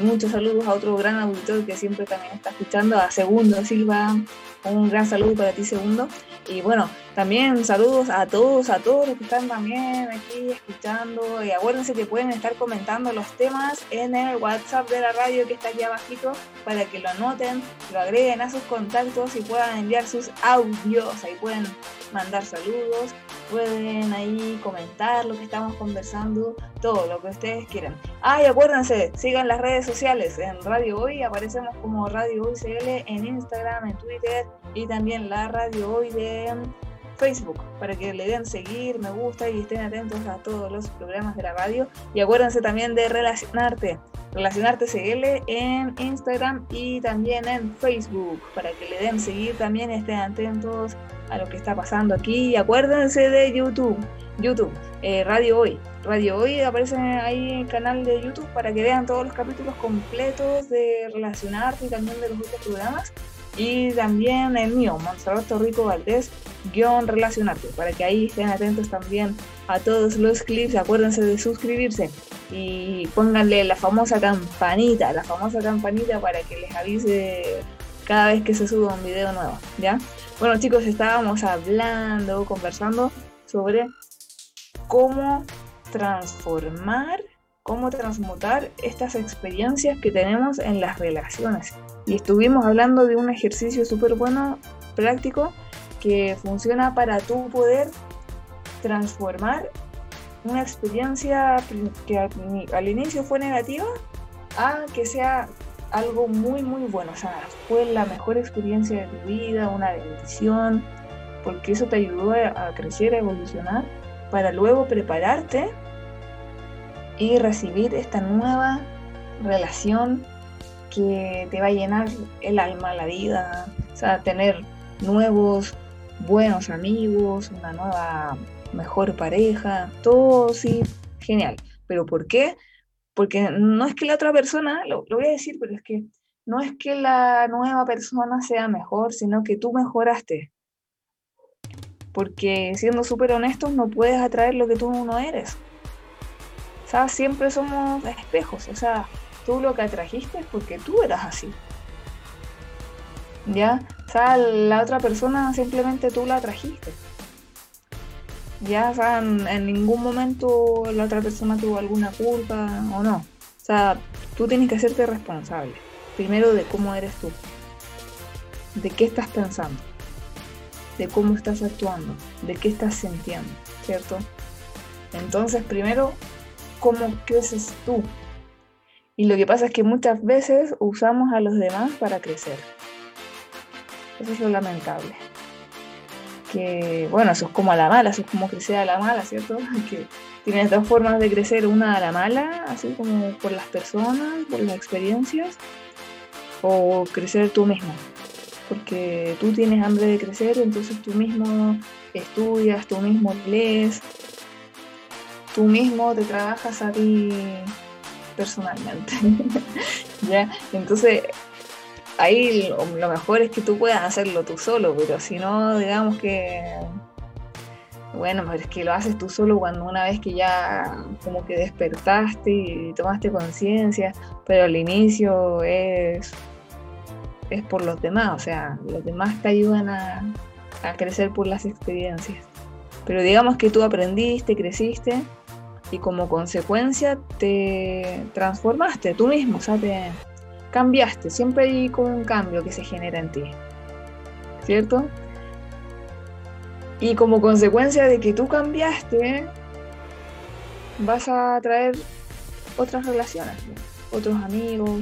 Speaker 1: muchos saludos a otro gran auditor que siempre también está escuchando, a Segundo Silva. Un gran saludo para ti, Segundo. Y bueno, también saludos a todos, a todos los que están también aquí escuchando. Y acuérdense que pueden estar comentando los temas en el WhatsApp de la radio que está aquí abajito para que lo anoten, lo agreguen a sus contactos y puedan enviar sus audios. Ahí pueden mandar saludos, pueden ahí comentar lo que estamos conversando, todo lo que ustedes quieran. Ah, y acuérdense, sigan las redes sociales. En Radio Hoy aparecemos como Radio Hoy CL en Instagram, en Twitter y también la Radio Hoy de Facebook para que le den seguir, me gusta y estén atentos a todos los programas de la radio. Y acuérdense también de relacionarte, relacionarte CL en Instagram y también en Facebook para que le den seguir también, estén atentos a lo que está pasando aquí. Y acuérdense de YouTube, YouTube, eh, Radio Hoy. Radio Hoy aparece ahí en el canal de YouTube para que vean todos los capítulos completos de Relacionarte y también de los otros programas y también el mío, Montserrat Rico Valdés, guion relacionarte, para que ahí estén atentos también a todos los clips, acuérdense de suscribirse y pónganle la famosa campanita, la famosa campanita para que les avise cada vez que se suba un video nuevo, ¿ya? Bueno chicos, estábamos hablando, conversando sobre cómo transformar cómo transmutar estas experiencias que tenemos en las relaciones. Y estuvimos hablando de un ejercicio súper bueno, práctico, que funciona para tú poder transformar una experiencia que al inicio fue negativa a que sea algo muy muy bueno. O sea, fue la mejor experiencia de tu vida, una bendición, porque eso te ayudó a crecer, a evolucionar, para luego prepararte y recibir esta nueva relación que te va a llenar el alma, la vida, o sea, tener nuevos buenos amigos, una nueva mejor pareja, todo sí, genial. ¿Pero por qué? Porque no es que la otra persona, lo, voy a decir, pero es que no es que la nueva persona sea mejor, sino que tú mejoraste. Porque siendo súper honestos, no puedes atraer lo que tú no eres siempre somos espejos, o sea, tú lo que atrajiste es porque tú eras así. ¿Ya? O sea, la otra persona simplemente tú la atrajiste. ¿Ya? O sea, en, ningún momento la otra persona tuvo alguna culpa o no. O sea, tú tienes que hacerte responsable. Primero de cómo eres tú. De qué estás pensando. De cómo estás actuando. De qué estás sintiendo. ¿Cierto? Entonces, primero cómo creces tú. Y lo que pasa es que muchas veces usamos a los demás para crecer. Eso es lo lamentable. Que, bueno, eso es como a la mala, eso es como crecer a la mala, ¿cierto? [laughs] Que tienes dos formas de crecer, una a la mala, así como por las personas, por las experiencias, o crecer tú mismo. Porque tú tienes hambre de crecer, entonces tú mismo estudias, tú mismo lees, tú mismo te trabajas a ti personalmente. [laughs] ¿Ya? Entonces, ahí lo, mejor es que tú puedas hacerlo tú solo, pero si no, digamos que, bueno, pero es que lo haces tú solo cuando una vez que ya como que despertaste y tomaste conciencia, pero al inicio es, es por los demás, o sea, los demás te ayudan a, a crecer por las experiencias. Pero digamos que tú aprendiste, creciste, y como consecuencia te transformaste tú mismo, o sea, te cambiaste. Siempre hay como un cambio que se genera en ti, ¿cierto? Y como consecuencia de que tú cambiaste, vas a traer otras relaciones, otros amigos,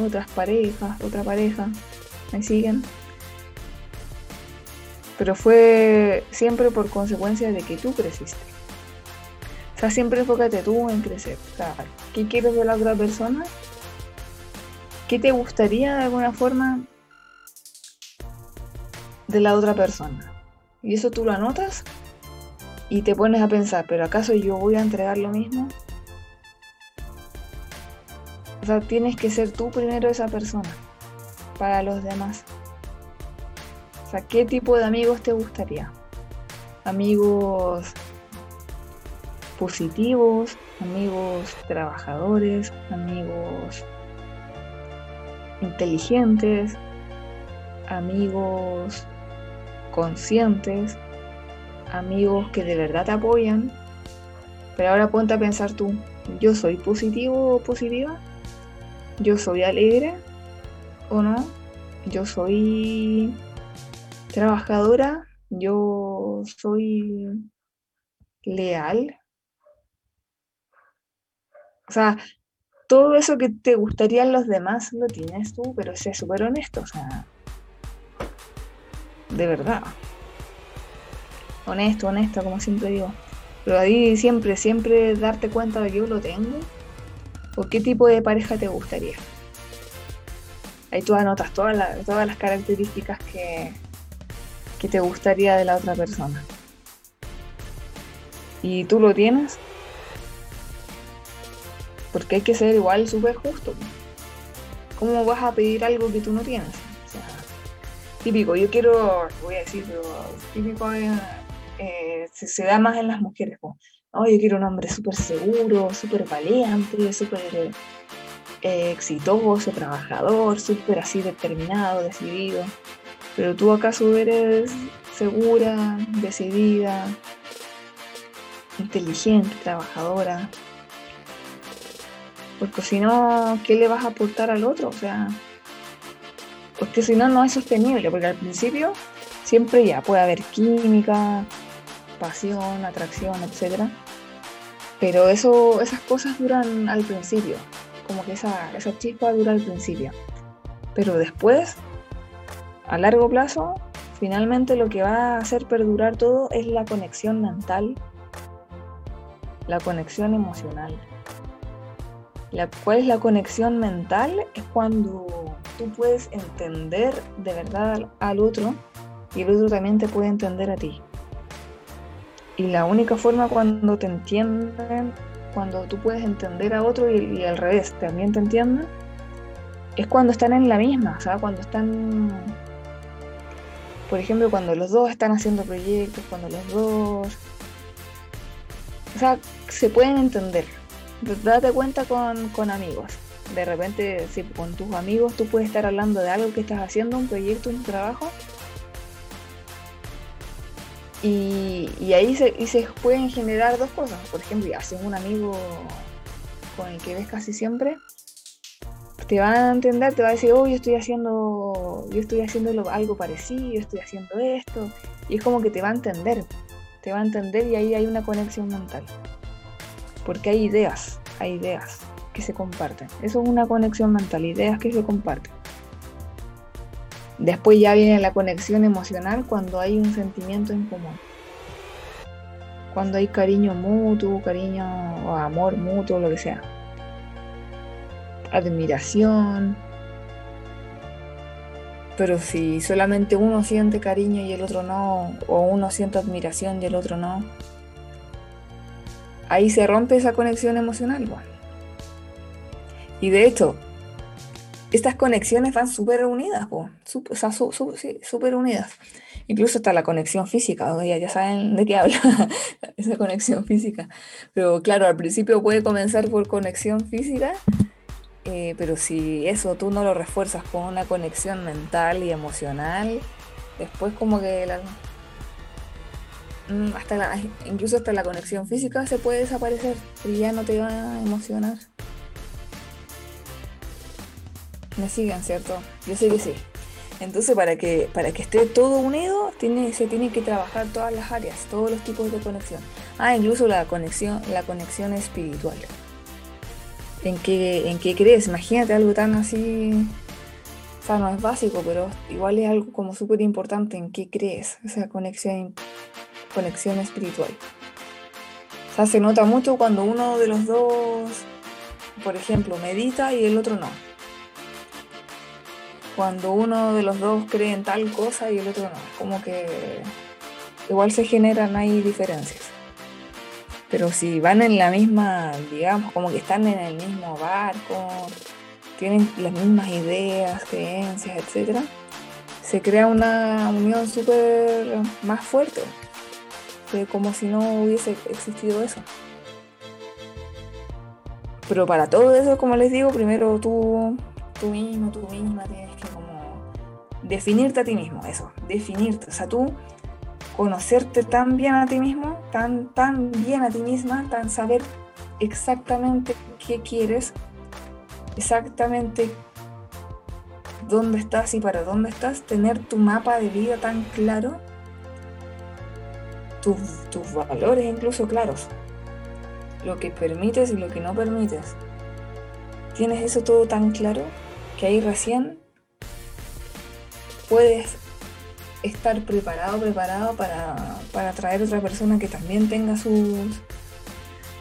Speaker 1: otras parejas, otra pareja. ¿Me siguen? Pero fue siempre por consecuencia de que tú creciste. O sea, siempre enfócate tú en crecer. O sea, ¿qué quieres de la otra persona? ¿Qué te gustaría de alguna forma de la otra persona? Y eso tú lo anotas y te pones a pensar, ¿pero acaso yo voy a entregar lo mismo? O sea, tienes que ser tú primero esa persona para los demás. O sea, ¿qué tipo de amigos te gustaría? Amigos positivos, amigos trabajadores, amigos inteligentes, amigos conscientes, amigos que de verdad te apoyan. Pero ahora ponte a pensar tú, ¿yo soy positivo o positiva? ¿Yo soy alegre o no? ¿Yo soy trabajadora? ¿Yo soy leal? O sea, todo eso que te gustaría los demás lo tienes tú, pero sé súper honesto. O sea, de verdad. Honesto, honesta, como siempre digo. Pero ahí siempre, siempre darte cuenta de que yo lo tengo. ¿O qué tipo de pareja te gustaría? Ahí tú anotas todas las, todas las características que, que te gustaría de la otra persona. ¿Y tú lo tienes? Porque hay que ser igual súper justo. ¿Cómo vas a pedir algo que tú no tienes? O sea, típico, yo quiero, voy a decir, típico eh, se, da más en las mujeres. Como, yo quiero un hombre súper seguro, súper valiente, súper eh, exitoso, trabajador, súper así determinado, decidido. Pero tú acaso eres segura, decidida, inteligente, trabajadora. Porque si no, ¿qué le vas a aportar al otro? O sea, porque si no, no es sostenible. Porque al principio siempre ya puede haber química, pasión, atracción, etc. Pero eso, esas cosas duran al principio. Como que esa, esa chispa dura al principio. Pero después, a largo plazo, finalmente lo que va a hacer perdurar todo es la conexión mental, la conexión emocional. La, ¿Cuál es la conexión mental? Es cuando tú puedes entender de verdad al otro y el otro también te puede entender a ti. Y la única forma cuando te entienden, cuando tú puedes entender a otro y, al revés, también te entienden, es cuando están en la misma, o sea, cuando están, por ejemplo, cuando los dos están haciendo proyectos, cuando los dos, o sea, se pueden entender date cuenta con, amigos. De repente, si con tus amigos tú puedes estar hablando de algo que estás haciendo, un proyecto, un trabajo. Y, ahí se, se pueden generar dos cosas. Por ejemplo, si un amigo con el que ves casi siempre, te van a entender, te va a decir, oh, yo estoy haciendo, yo estoy haciendo algo parecido, estoy haciendo esto. Y es como que te va a entender, te va a entender y ahí hay una conexión mental porque hay ideas, hay ideas que se comparten. Eso es una conexión mental, ideas que se comparten. Después ya viene la conexión emocional cuando hay un sentimiento en común. Cuando hay cariño mutuo, cariño o amor mutuo, lo que sea. Admiración. Pero si solamente uno siente cariño y el otro no, o uno siente admiración y el otro no, ahí se rompe esa conexión emocional. Y de hecho, estas conexiones van súper unidas, o sea, súper unidas. Incluso hasta la conexión física, ya, saben de qué habla [laughs] esa conexión física. Pero claro, al principio puede comenzar por conexión física, eh, pero si eso tú no lo refuerzas con una conexión mental y emocional, después como que la, hasta la, incluso hasta la conexión física se puede desaparecer y ya no te va a emocionar. Me siguen, ¿cierto? Yo sé que sí. Entonces, para que, para que esté todo unido, se tiene que trabajar todas las áreas, todos los tipos de conexión. Ah, incluso la conexión, la conexión espiritual. ¿En qué, ¿En qué crees? Imagínate algo tan así. O sea, no es básico, pero igual es algo como súper importante. ¿En qué crees? Esa conexión conexión espiritual. O sea, se nota mucho cuando uno de los dos, por ejemplo, medita y el otro no. Cuando uno de los dos cree en tal cosa y el otro no. Como que igual se generan ahí diferencias. Pero si van en la misma, digamos, como que están en el mismo barco, tienen las mismas ideas, creencias, etc., se crea una unión súper más fuerte como si no hubiese existido eso. Pero para todo eso, como les digo, primero tú, tú mismo, tú misma tienes que como definirte a ti mismo, eso, definirte. O sea, tú conocerte tan bien a ti mismo, tan, tan bien a ti misma, tan saber exactamente qué quieres, exactamente dónde estás y para dónde estás, tener tu mapa de vida tan claro tus, valores incluso claros, lo que permites y lo que no permites. Tienes eso todo tan claro que ahí recién puedes estar preparado, preparado para, para traer otra persona que también tenga sus,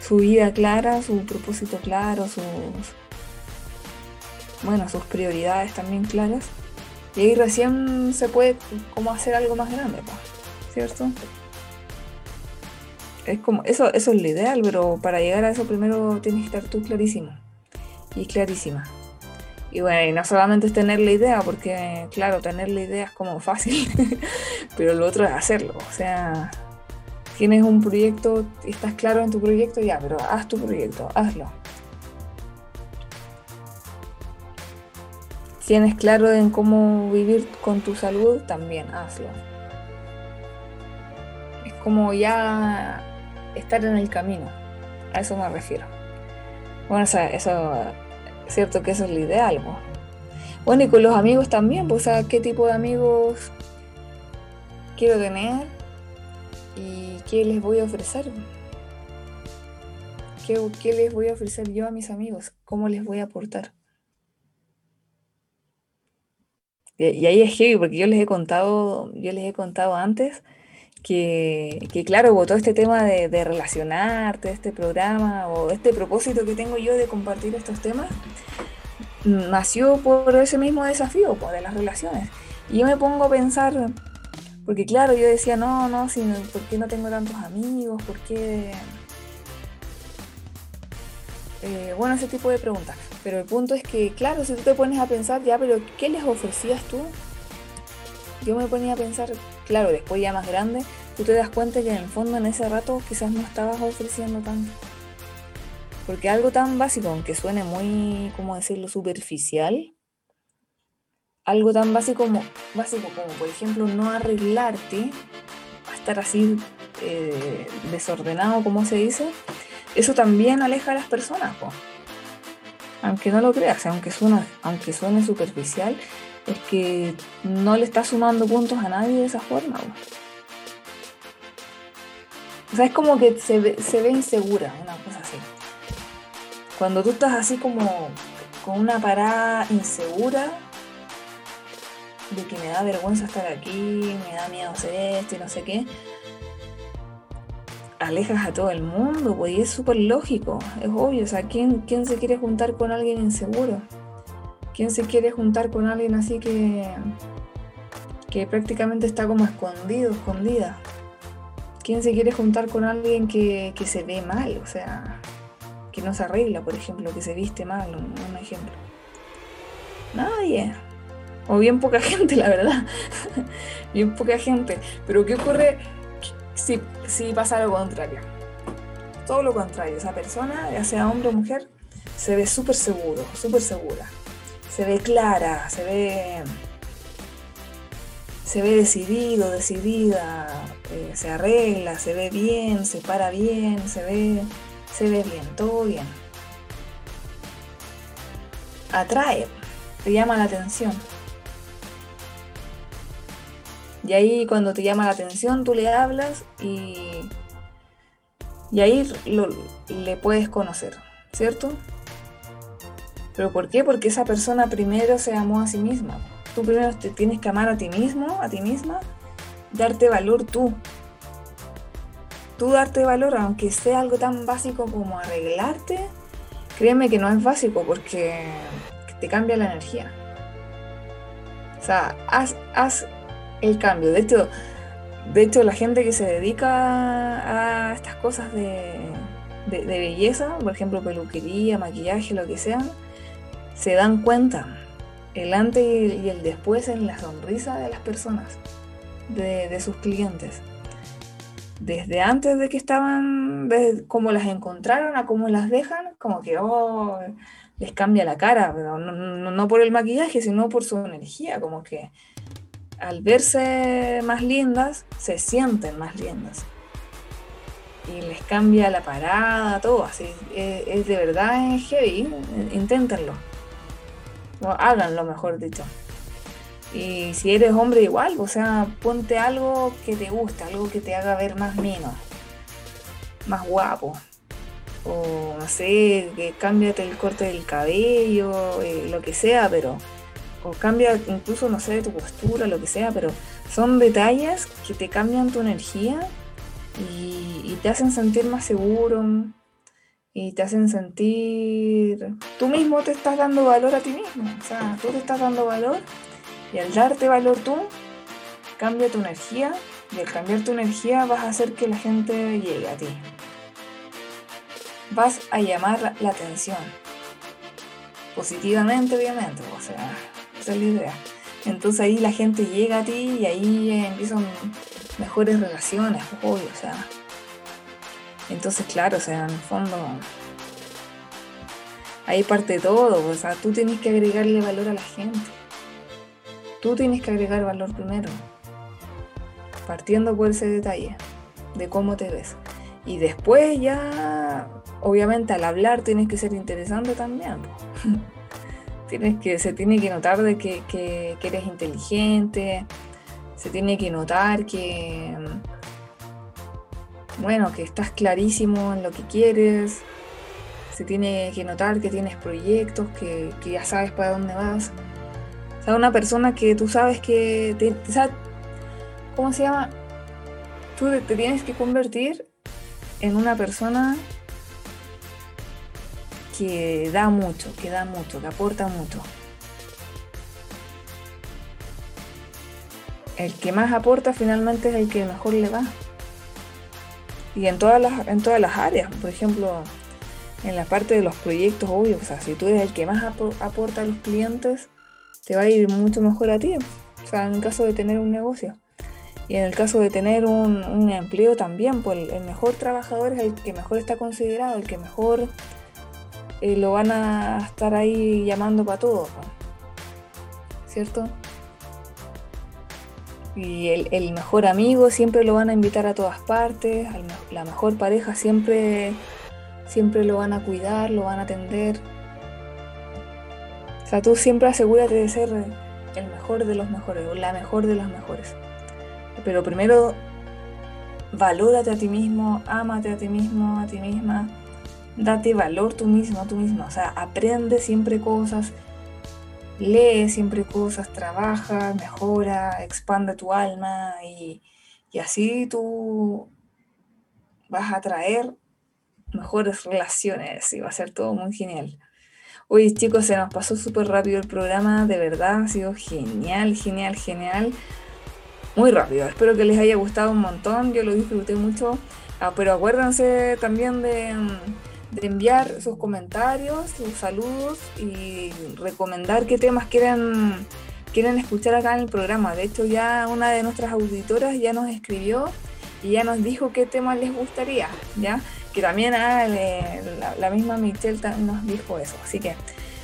Speaker 1: su vida clara, su propósito claro, sus, bueno, sus prioridades también claras. Y ahí recién se puede como hacer algo más grande, ¿cierto? Es como, eso, eso es lo ideal, pero para llegar a eso primero tienes que estar tú clarísimo y clarísima. Y bueno, y no solamente es tener la idea, porque claro, tener la idea es como fácil, [laughs] pero lo otro es hacerlo. O sea, tienes un proyecto, estás claro en tu proyecto, ya, pero haz tu proyecto, hazlo. Tienes claro en cómo vivir con tu salud, también hazlo. Es como ya estar en el camino, a eso me refiero. Bueno, o sea, eso es cierto que eso es lo ideal. Bueno, y con los amigos también, pues, qué tipo de amigos quiero tener y qué les voy a ofrecer. ¿Qué, ¿Qué, les voy a ofrecer yo a mis amigos? ¿Cómo les voy a aportar? Y, ahí es heavy, porque yo les he contado, yo les he contado antes que, claro, todo este tema de, relacionarte, este programa o este propósito que tengo yo de compartir estos temas, nació por ese mismo desafío, por de las relaciones. Y yo me pongo a pensar, porque claro, yo decía, no, no, si, ¿por qué no tengo tantos amigos? ¿Por qué? Eh, bueno, ese tipo de preguntas. Pero el punto es que, claro, si tú te pones a pensar, ya, pero ¿qué les ofrecías tú? Yo me ponía a pensar, claro, después ya más grande, tú te das cuenta que en el fondo en ese rato quizás no estabas ofreciendo tanto. Porque algo tan básico, aunque suene muy, ¿cómo decirlo?, superficial, algo tan básico como, básico como por ejemplo, no arreglarte, estar así eh, desordenado, como se dice, eso también aleja a las personas. Aunque no lo creas, aunque suene, aunque suene superficial, es que no le estás sumando puntos a nadie de esa forma. O sea, es como que se ve, se ve insegura, una cosa así. Cuando tú estás así como con una parada insegura, de que me da vergüenza estar aquí, me da miedo hacer esto y no sé qué, alejas a todo el mundo, pues y es súper lógico, es obvio, o sea, ¿quién, ¿quién se quiere juntar con alguien inseguro? ¿Quién se quiere juntar con alguien así que, que prácticamente está como escondido, escondida? ¿Quién se quiere juntar con alguien que, que se ve mal? O sea, que no se arregla, por ejemplo, que se viste mal, un, ejemplo. Nadie. O bien poca [laughs] gente, la verdad. [laughs] bien poca gente. Pero ¿qué ocurre si, si pasa lo contrario? Todo lo contrario. Esa persona, ya sea hombre o mujer, se ve súper seguro, súper segura. Se ve clara, se ve se ve decidido, decidida, eh, se arregla, se ve bien, se para bien, se ve, se ve bien, todo bien. Atrae, te llama la atención. Y ahí cuando te llama la atención tú le hablas y, y ahí lo, le puedes conocer, ¿cierto? ¿Pero por qué? Porque esa persona primero se amó a sí misma. Tú primero te tienes que amar a ti mismo, a ti misma, darte valor tú. Tú darte valor, aunque sea algo tan básico como arreglarte, créeme que no es básico porque te cambia la energía. O sea, haz, haz el cambio. De hecho, de hecho, la gente que se dedica a estas cosas de, de, de belleza, por ejemplo, peluquería, maquillaje, lo que sea, se dan cuenta el antes y el después en la sonrisa de las personas, de, sus clientes. Desde antes de que estaban, desde cómo las encontraron a cómo las dejan, como que oh, les cambia la cara, no, no, no por el maquillaje, sino por su energía, como que al verse más lindas, se sienten más lindas. Y les cambia la parada, todo, así, es, es de verdad es heavy, inténtenlo. O háganlo, mejor dicho. Y si eres hombre igual, o sea, ponte algo que te guste, algo que te haga ver más menos, más guapo. O no sé, que cámbiate el corte del cabello, eh, lo que sea, pero o cambia incluso, no sé, tu postura, lo que sea, pero Son detalles que te cambian tu energía y, y te hacen sentir más seguro y te hacen sentir... Tú mismo te estás dando valor a ti mismo, o sea, tú te estás dando valor y al darte valor tú, cambia tu energía y al cambiar tu energía vas a hacer que la gente llegue a ti. Vas a llamar la atención. Positivamente, obviamente, o sea, esa es la idea. Entonces ahí la gente llega a ti y ahí empiezan mejores relaciones, obvio, o sea. Entonces, claro, o sea, en el fondo, ahí parte todo, o sea, tú tienes que agregarle valor a la gente. Tú tienes que agregar valor primero, partiendo por ese detalle de cómo te ves. Y después ya, obviamente al hablar tienes que ser interesante también. [laughs] tienes que, se tiene que notar de que, que, eres inteligente, se tiene que notar que, bueno, que estás clarísimo en lo que quieres, se tiene que notar que tienes proyectos, que, ya sabes para dónde vas. O sea, una persona que tú sabes que, te, ¿cómo se llama? Tú te tienes que convertir en una persona que da mucho, que da mucho, que aporta mucho. El que más aporta finalmente es el que mejor le va. Y en todas las, en todas las áreas, por ejemplo, en la parte de los proyectos, obvio, o sea, si tú eres el que más aporta a los clientes, te va a ir mucho mejor a ti. O sea, en el caso de tener un negocio. Y en el caso de tener un, empleo también, pues el, mejor trabajador es el que mejor está considerado, el que mejor eh, lo van a estar ahí llamando para todo, ¿cierto? Y el, mejor amigo siempre lo van a invitar a todas partes, la mejor pareja siempre, siempre lo van a cuidar, lo van a atender. O sea, tú siempre asegúrate de ser el mejor de los mejores o la mejor de las mejores. Pero primero, valórate a ti mismo, ámate a ti mismo, a ti misma date valor tú mismo, tú misma. O sea, aprende siempre cosas, lee siempre cosas, trabaja, mejora, expande tu alma y, así tú vas a traer mejores relaciones y va a ser todo muy genial. Hoy chicos, se nos pasó súper rápido el programa, de verdad, ha sido genial, genial, genial. Muy rápido, espero que les haya gustado un montón, yo lo disfruté mucho, ah, pero acuérdense también de enviar sus comentarios, sus saludos y recomendar qué temas quieren, quieren escuchar acá en el programa. De hecho, ya una de nuestras auditoras ya nos escribió y ya nos dijo qué temas les gustaría, ¿ya? Que también ah, la, misma Michelle nos dijo eso. Así que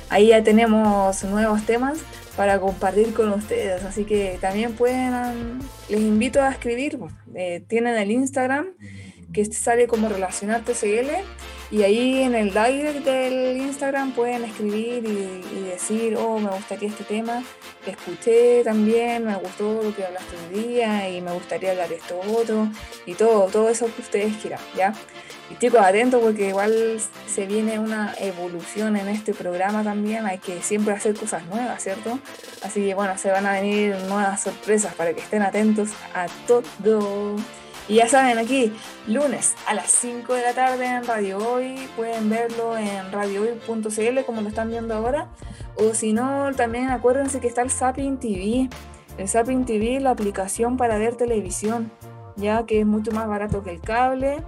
Speaker 1: ahí ya tenemos nuevos temas para compartir con ustedes. Así que también pueden, les invito a escribir. Eh, tienen el Instagram que sale como relacionarte CL y ahí en el direct del Instagram pueden escribir y, decir, oh, me gustaría este tema, te escuché también, me gustó lo que hablaste hoy día y me gustaría hablar esto otro y todo, todo eso que ustedes quieran, ¿ya? Y chicos, atentos porque igual se viene una evolución en este programa también, hay que siempre hacer cosas nuevas, ¿cierto? Así que bueno, se van a venir nuevas sorpresas para que estén atentos a todo. Y ya saben, aquí, lunes a las 5 de la tarde en Radio Hoy, pueden verlo en radiohoy.cl como lo están viendo ahora. O si no, también acuérdense que está el Zapping TV. El Zapping TV, la aplicación para ver televisión, ya que es mucho más barato que el cable.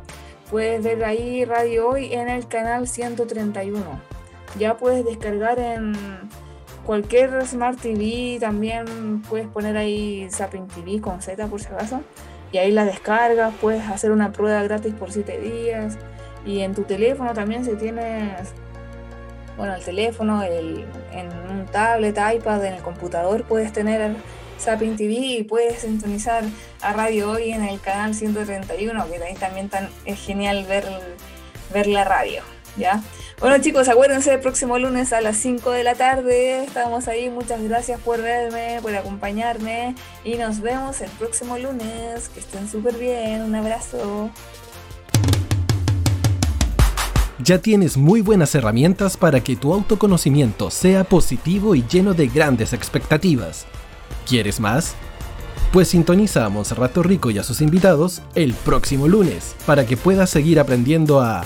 Speaker 1: Puedes ver ahí Radio Hoy en el canal 131. Ya puedes descargar en cualquier Smart TV, también puedes poner ahí Zapping TV con Z por si acaso y ahí la descargas, puedes hacer una prueba gratis por 7 días. Y en tu teléfono también si tienes, bueno, el teléfono, el, en un tablet, iPad, en el computador puedes tener Sapin TV y puedes sintonizar a Radio Hoy en el canal 131, que ahí también tan, es genial ver, ver la radio, Bueno chicos, acuérdense el próximo lunes a las 5 de la tarde. Estamos ahí. Muchas gracias por verme, por acompañarme. Y nos vemos el próximo lunes. Que estén súper bien. Un abrazo.
Speaker 2: Ya tienes muy buenas herramientas para que tu autoconocimiento sea positivo y lleno de grandes expectativas. ¿Quieres más? Pues sintoniza a Monserrato Rico y a sus invitados el próximo lunes para que puedas seguir aprendiendo a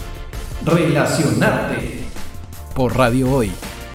Speaker 2: relacionarte por Radio Hoy.